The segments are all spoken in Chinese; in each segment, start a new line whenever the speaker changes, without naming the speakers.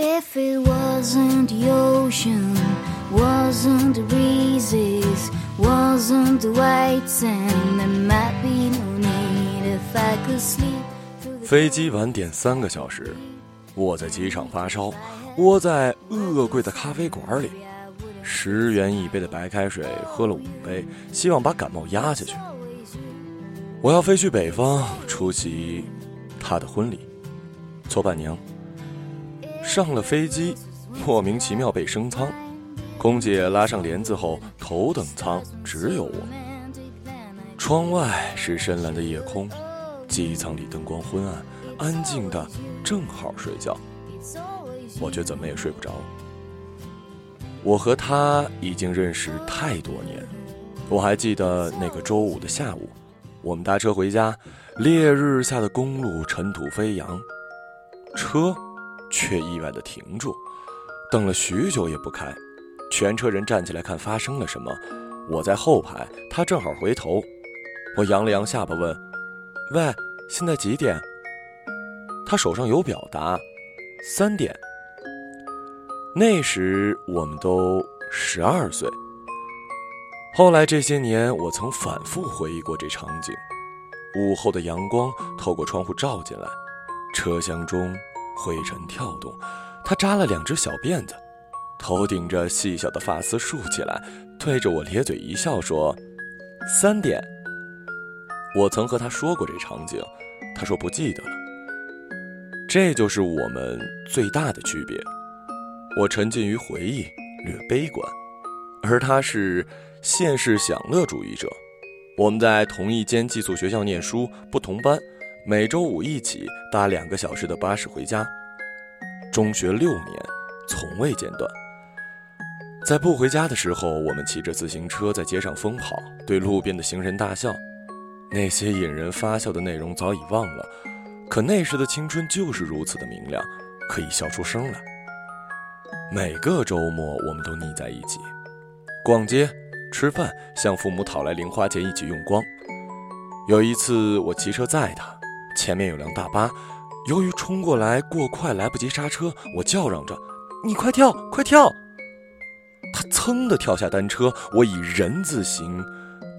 If it wasn't the ocean, wasn't the breezes, wasn't the white sand, there might be no need if I could sleep.
飞机晚点三个小时，我在机场发烧，窝在恶贵的咖啡馆里，十元一杯的白开水喝了五杯，希望把感冒压下去。我要飞去北方出席他的婚礼，做伴娘。上了飞机，莫名其妙被升舱，空姐拉上帘子后，头等舱只有我。窗外是深蓝的夜空，机舱里灯光昏暗，安静的正好睡觉，我却怎么也睡不着。我和他已经认识太多年，我还记得那个周五的下午，我们搭车回家，烈日下的公路尘土飞扬，车。却意外的停住，等了许久也不开，全车人站起来看发生了什么。我在后排，他正好回头，我扬了扬下巴问：“喂，现在几点？”他手上有表达：“三点。”那时我们都十二岁。后来这些年，我曾反复回忆过这场景：午后的阳光透过窗户照进来，车厢中。灰尘跳动，他扎了两只小辫子，头顶着细小的发丝竖起来，对着我咧嘴一笑说：“三点。”我曾和他说过这场景，他说不记得了。这就是我们最大的区别。我沉浸于回忆，略悲观，而他是现世享乐主义者。我们在同一间寄宿学校念书，不同班。每周五一起搭两个小时的巴士回家，中学六年，从未间断。在不回家的时候，我们骑着自行车在街上疯跑，对路边的行人大笑。那些引人发笑的内容早已忘了，可那时的青春就是如此的明亮，可以笑出声来。每个周末，我们都腻在一起，逛街、吃饭，向父母讨来零花钱一起用光。有一次，我骑车载他。前面有辆大巴，由于冲过来过快，来不及刹车，我叫嚷着：“你快跳，快跳！”他噌的跳下单车，我以人字形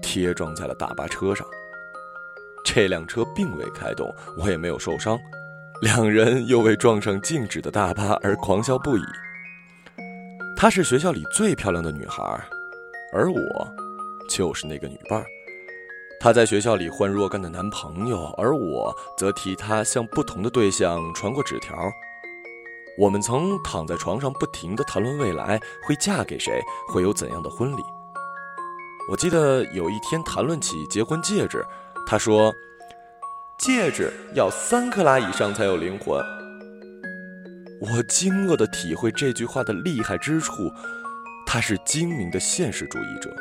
贴撞在了大巴车上。这辆车并未开动，我也没有受伤。两人又为撞上静止的大巴而狂笑不已。她是学校里最漂亮的女孩，而我就是那个女伴儿。她在学校里换若干的男朋友，而我则替她向不同的对象传过纸条。我们曾躺在床上不停地谈论未来会嫁给谁，会有怎样的婚礼。我记得有一天谈论起结婚戒指，她说：“戒指要三克拉以上才有灵魂。”我惊愕地体会这句话的厉害之处，她是精明的现实主义者。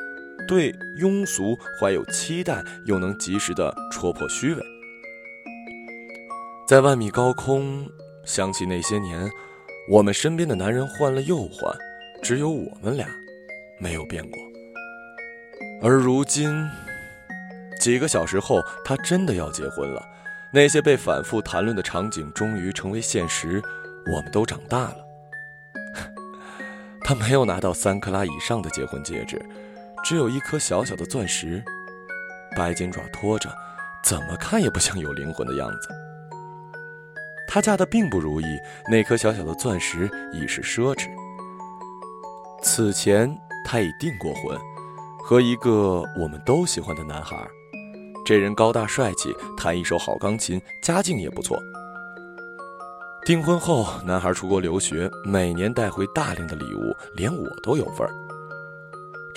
对庸俗怀有期待，又能及时的戳破虚伪。在万米高空，想起那些年，我们身边的男人换了又换，只有我们俩没有变过。而如今，几个小时后，他真的要结婚了。那些被反复谈论的场景终于成为现实，我们都长大了。他没有拿到三克拉以上的结婚戒指。只有一颗小小的钻石，白金爪托着，怎么看也不像有灵魂的样子。她嫁的并不如意，那颗小小的钻石已是奢侈。此前她已订过婚，和一个我们都喜欢的男孩。这人高大帅气，弹一手好钢琴，家境也不错。订婚后，男孩出国留学，每年带回大量的礼物，连我都有份儿。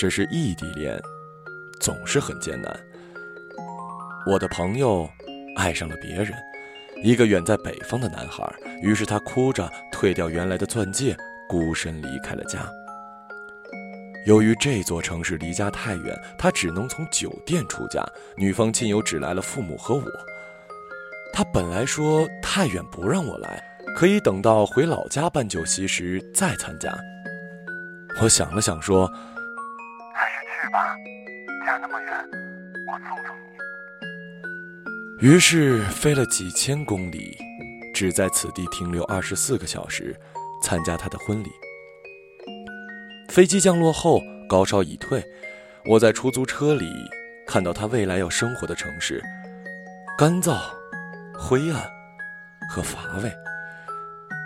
只是异地恋，总是很艰难。我的朋友爱上了别人，一个远在北方的男孩。于是他哭着退掉原来的钻戒，孤身离开了家。由于这座城市离家太远，他只能从酒店出嫁。女方亲友只来了父母和我。他本来说太远不让我来，可以等到回老家办酒席时再参加。我想了想说。
是吧，家那么远，我送送你。
于是飞了几千公里，只在此地停留二十四个小时，参加他的婚礼。飞机降落后，高烧已退，我在出租车里看到他未来要生活的城市，干燥、灰暗和乏味。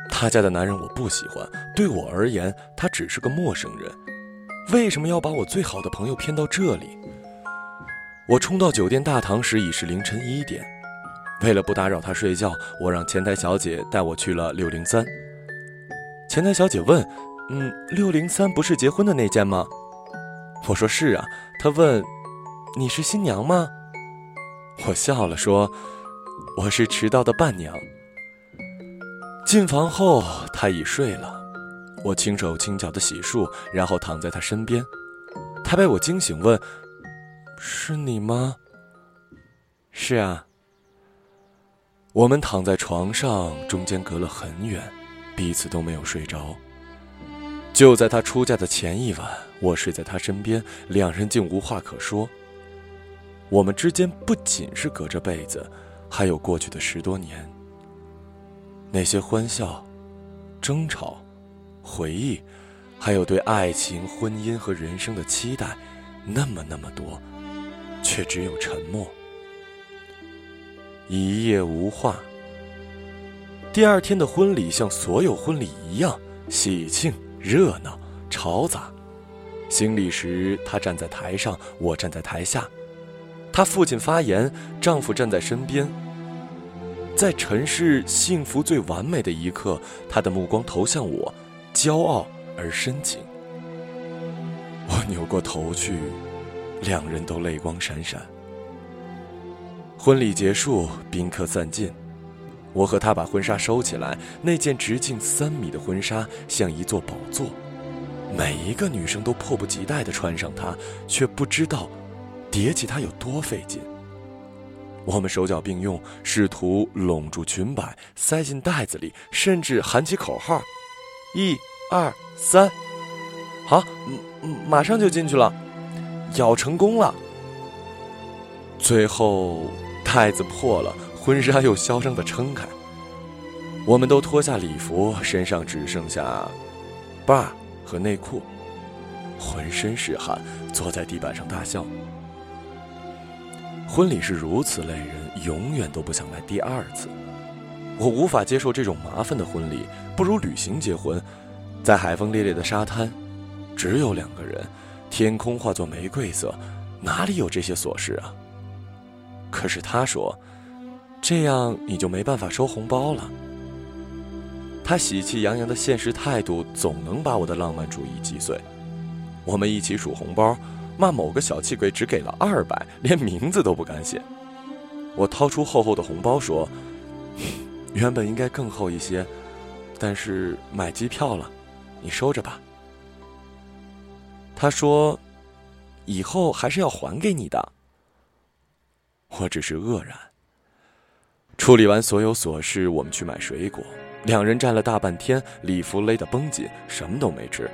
他家的男人我不喜欢，对我而言，他只是个陌生人。为什么要把我最好的朋友骗到这里？我冲到酒店大堂时已是凌晨一点。为了不打扰他睡觉，我让前台小姐带我去了六零三。前台小姐问：“嗯，六零三不是结婚的那间吗？”我说：“是啊。”她问：“你是新娘吗？”我笑了说：“我是迟到的伴娘。”进房后，他已睡了。我轻手轻脚的洗漱，然后躺在他身边。他被我惊醒，问：“是你吗？”“是啊。”我们躺在床上，中间隔了很远，彼此都没有睡着。就在他出嫁的前一晚，我睡在他身边，两人竟无话可说。我们之间不仅是隔着被子，还有过去的十多年。那些欢笑、争吵、回忆，还有对爱情、婚姻和人生的期待，那么那么多，却只有沉默。一夜无话。第二天的婚礼像所有婚礼一样喜庆、热闹、嘈杂。行礼时，她站在台上，我站在台下。她父亲发言，丈夫站在身边。在尘世幸福最完美的一刻，他的目光投向我，骄傲而深情。我扭过头去，两人都泪光闪闪。婚礼结束，宾客散尽，我和他把婚纱收起来。那件直径三米的婚纱像一座宝座，每一个女生都迫不及待地穿上它，却不知道叠起它有多费劲。我们手脚并用，试图拢住裙摆，塞进袋子里，甚至喊起口号：“一、二、三，好，马上就进去了，咬成功了。”最后。袋子破了，婚纱又嚣张的撑开。我们都脱下礼服，身上只剩下把和内裤，浑身是汗，坐在地板上大笑。婚礼是如此累人，永远都不想来第二次。我无法接受这种麻烦的婚礼，不如旅行结婚，在海风烈烈的沙滩，只有两个人，天空化作玫瑰色，哪里有这些琐事啊？可是他说：“这样你就没办法收红包了。”他喜气洋洋的现实态度总能把我的浪漫主义击碎。我们一起数红包，骂某个小气鬼只给了二百，连名字都不敢写。我掏出厚厚的红包说：“原本应该更厚一些，但是买机票了，你收着吧。”他说：“以后还是要还给你的。”我只是愕然。处理完所有琐事，我们去买水果。两人站了大半天，礼服勒得绷紧，什么都没吃。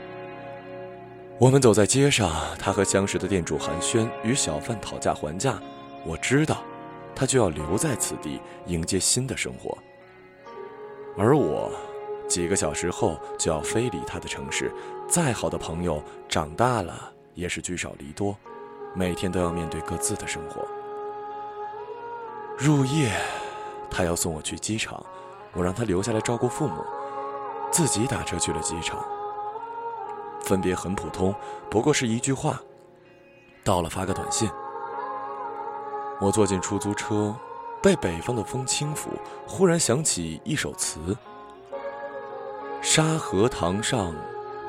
我们走在街上，他和相识的店主寒暄，与小贩讨价还价。我知道，他就要留在此地迎接新的生活。而我，几个小时后就要飞离他的城市。再好的朋友，长大了也是聚少离多，每天都要面对各自的生活。入夜，他要送我去机场，我让他留下来照顾父母，自己打车去了机场。分别很普通，不过是一句话：到了发个短信。我坐进出租车，被北方的风轻抚，忽然想起一首词：沙河塘上，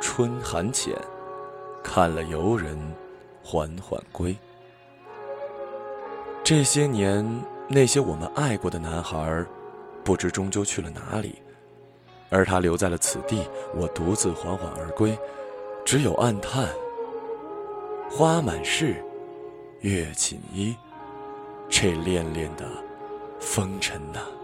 春寒浅，看了游人缓缓归。这些年。那些我们爱过的男孩，不知终究去了哪里，而他留在了此地。我独自缓缓而归，只有暗叹：花满室，月锦衣，这恋恋的风尘呐。